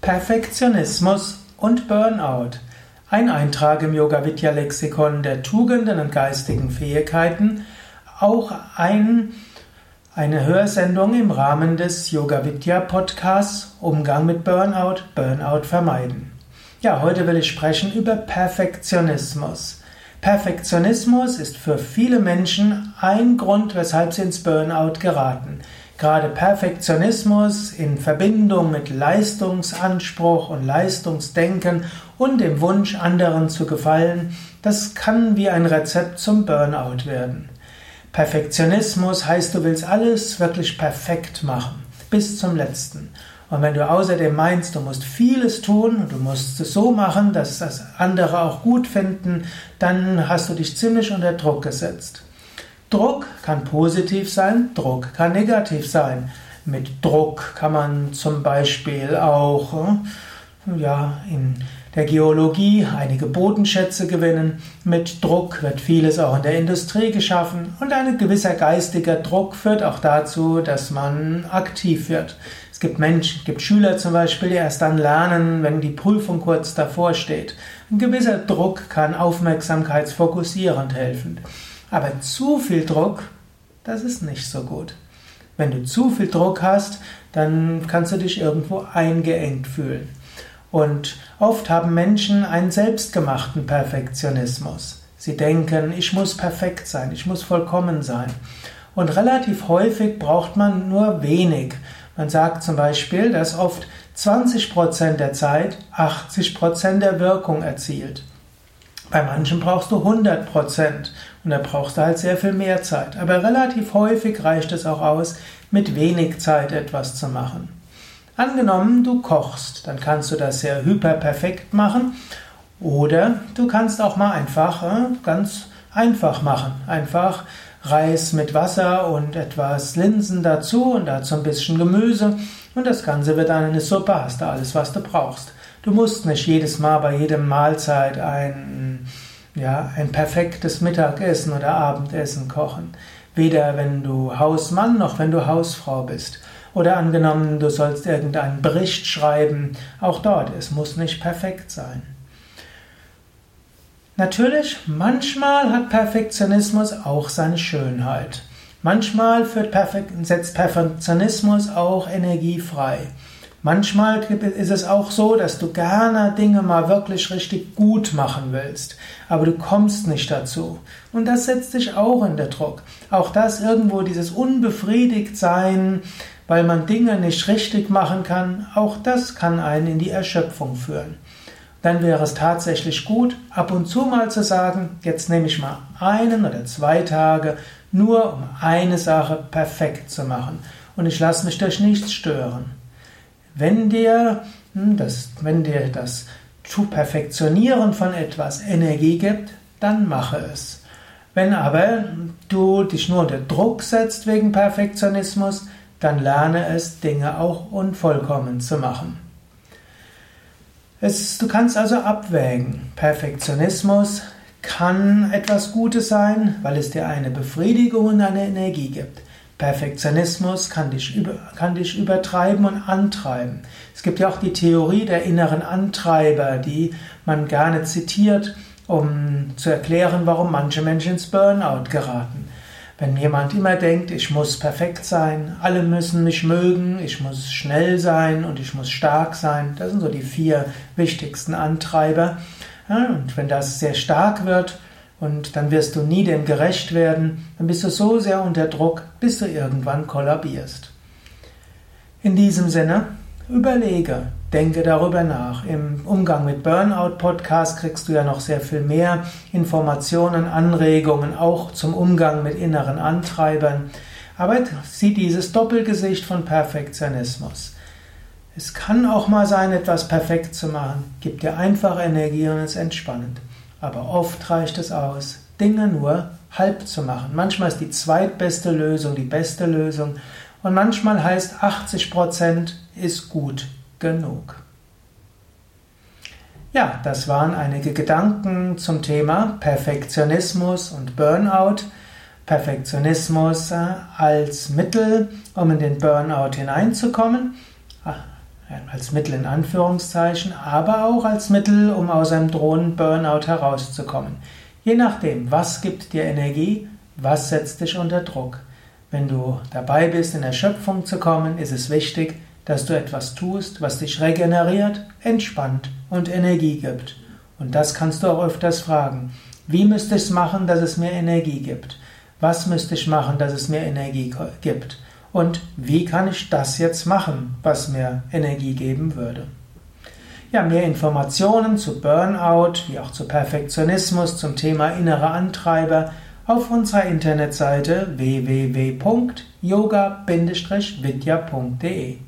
Perfektionismus und Burnout. Ein Eintrag im Yoga Vidya Lexikon der Tugenden und geistigen Fähigkeiten. Auch ein, eine Hörsendung im Rahmen des Yoga Vidya Podcasts Umgang mit Burnout, Burnout vermeiden. Ja, heute will ich sprechen über Perfektionismus. Perfektionismus ist für viele Menschen ein Grund, weshalb sie ins Burnout geraten. Gerade Perfektionismus in Verbindung mit Leistungsanspruch und Leistungsdenken und dem Wunsch, anderen zu gefallen, das kann wie ein Rezept zum Burnout werden. Perfektionismus heißt, du willst alles wirklich perfekt machen, bis zum letzten. Und wenn du außerdem meinst, du musst vieles tun und du musst es so machen, dass das andere auch gut finden, dann hast du dich ziemlich unter Druck gesetzt. Druck kann positiv sein, Druck kann negativ sein. Mit Druck kann man zum Beispiel auch äh, ja, in der Geologie einige Bodenschätze gewinnen. Mit Druck wird vieles auch in der Industrie geschaffen und ein gewisser geistiger Druck führt auch dazu, dass man aktiv wird. Es gibt Menschen, gibt Schüler zum Beispiel, die erst dann lernen, wenn die Prüfung kurz davor steht. Ein gewisser Druck kann aufmerksamkeitsfokussierend helfen. Aber zu viel Druck, das ist nicht so gut. Wenn du zu viel Druck hast, dann kannst du dich irgendwo eingeengt fühlen. Und oft haben Menschen einen selbstgemachten Perfektionismus. Sie denken, ich muss perfekt sein, ich muss vollkommen sein. Und relativ häufig braucht man nur wenig. Man sagt zum Beispiel, dass oft 20% der Zeit 80% der Wirkung erzielt. Bei manchen brauchst du 100 Prozent und da brauchst du halt sehr viel mehr Zeit. Aber relativ häufig reicht es auch aus, mit wenig Zeit etwas zu machen. Angenommen, du kochst, dann kannst du das sehr hyperperfekt machen oder du kannst auch mal einfach äh, ganz einfach machen. Einfach Reis mit Wasser und etwas Linsen dazu und dazu ein bisschen Gemüse und das Ganze wird dann eine Suppe, hast du alles, was du brauchst. Du musst nicht jedes Mal bei jedem Mahlzeit ein, ja, ein perfektes Mittagessen oder Abendessen kochen. Weder wenn du Hausmann noch wenn du Hausfrau bist. Oder angenommen, du sollst irgendeinen Bericht schreiben, auch dort, es muss nicht perfekt sein. Natürlich, manchmal hat Perfektionismus auch seine Schönheit. Manchmal Perfekt, setzt Perfektionismus auch Energie frei. Manchmal ist es auch so, dass du gerne Dinge mal wirklich richtig gut machen willst, aber du kommst nicht dazu. Und das setzt dich auch in der Druck. Auch das irgendwo dieses Unbefriedigtsein, weil man Dinge nicht richtig machen kann, auch das kann einen in die Erschöpfung führen. Dann wäre es tatsächlich gut, ab und zu mal zu sagen, jetzt nehme ich mal einen oder zwei Tage nur um eine Sache perfekt zu machen und ich lasse mich durch nichts stören. Wenn dir hm, das, wenn dir das zu perfektionieren von etwas Energie gibt, dann mache es. Wenn aber du dich nur unter Druck setzt wegen Perfektionismus, dann lerne es, Dinge auch unvollkommen zu machen. Es, du kannst also abwägen. Perfektionismus kann etwas Gutes sein, weil es dir eine Befriedigung und eine Energie gibt. Perfektionismus kann dich, über, kann dich übertreiben und antreiben. Es gibt ja auch die Theorie der inneren Antreiber, die man gerne zitiert, um zu erklären, warum manche Menschen ins Burnout geraten. Wenn jemand immer denkt, ich muss perfekt sein, alle müssen mich mögen, ich muss schnell sein und ich muss stark sein, das sind so die vier wichtigsten Antreiber. und wenn das sehr stark wird, und dann wirst du nie dem gerecht werden, dann bist du so sehr unter Druck, bis du irgendwann kollabierst. In diesem Sinne, überlege, denke darüber nach. Im Umgang mit Burnout Podcast kriegst du ja noch sehr viel mehr Informationen, Anregungen, auch zum Umgang mit inneren Antreibern. Aber sieh dieses Doppelgesicht von Perfektionismus. Es kann auch mal sein, etwas perfekt zu machen. Gib dir einfach Energie und es ist entspannend. Aber oft reicht es aus, Dinge nur halb zu machen. Manchmal ist die zweitbeste Lösung die beste Lösung und manchmal heißt 80% ist gut genug. Ja, das waren einige Gedanken zum Thema Perfektionismus und Burnout. Perfektionismus äh, als Mittel, um in den Burnout hineinzukommen. Als Mittel in Anführungszeichen, aber auch als Mittel, um aus einem drohenden Burnout herauszukommen. Je nachdem, was gibt dir Energie, was setzt dich unter Druck. Wenn du dabei bist, in Erschöpfung zu kommen, ist es wichtig, dass du etwas tust, was dich regeneriert, entspannt und Energie gibt. Und das kannst du auch öfters fragen. Wie müsste ich es machen, dass es mir Energie gibt? Was müsste ich machen, dass es mir Energie gibt? Und wie kann ich das jetzt machen, was mir Energie geben würde? Ja, mehr Informationen zu Burnout, wie auch zu Perfektionismus, zum Thema innere Antreiber auf unserer Internetseite www.yoga-vidya.de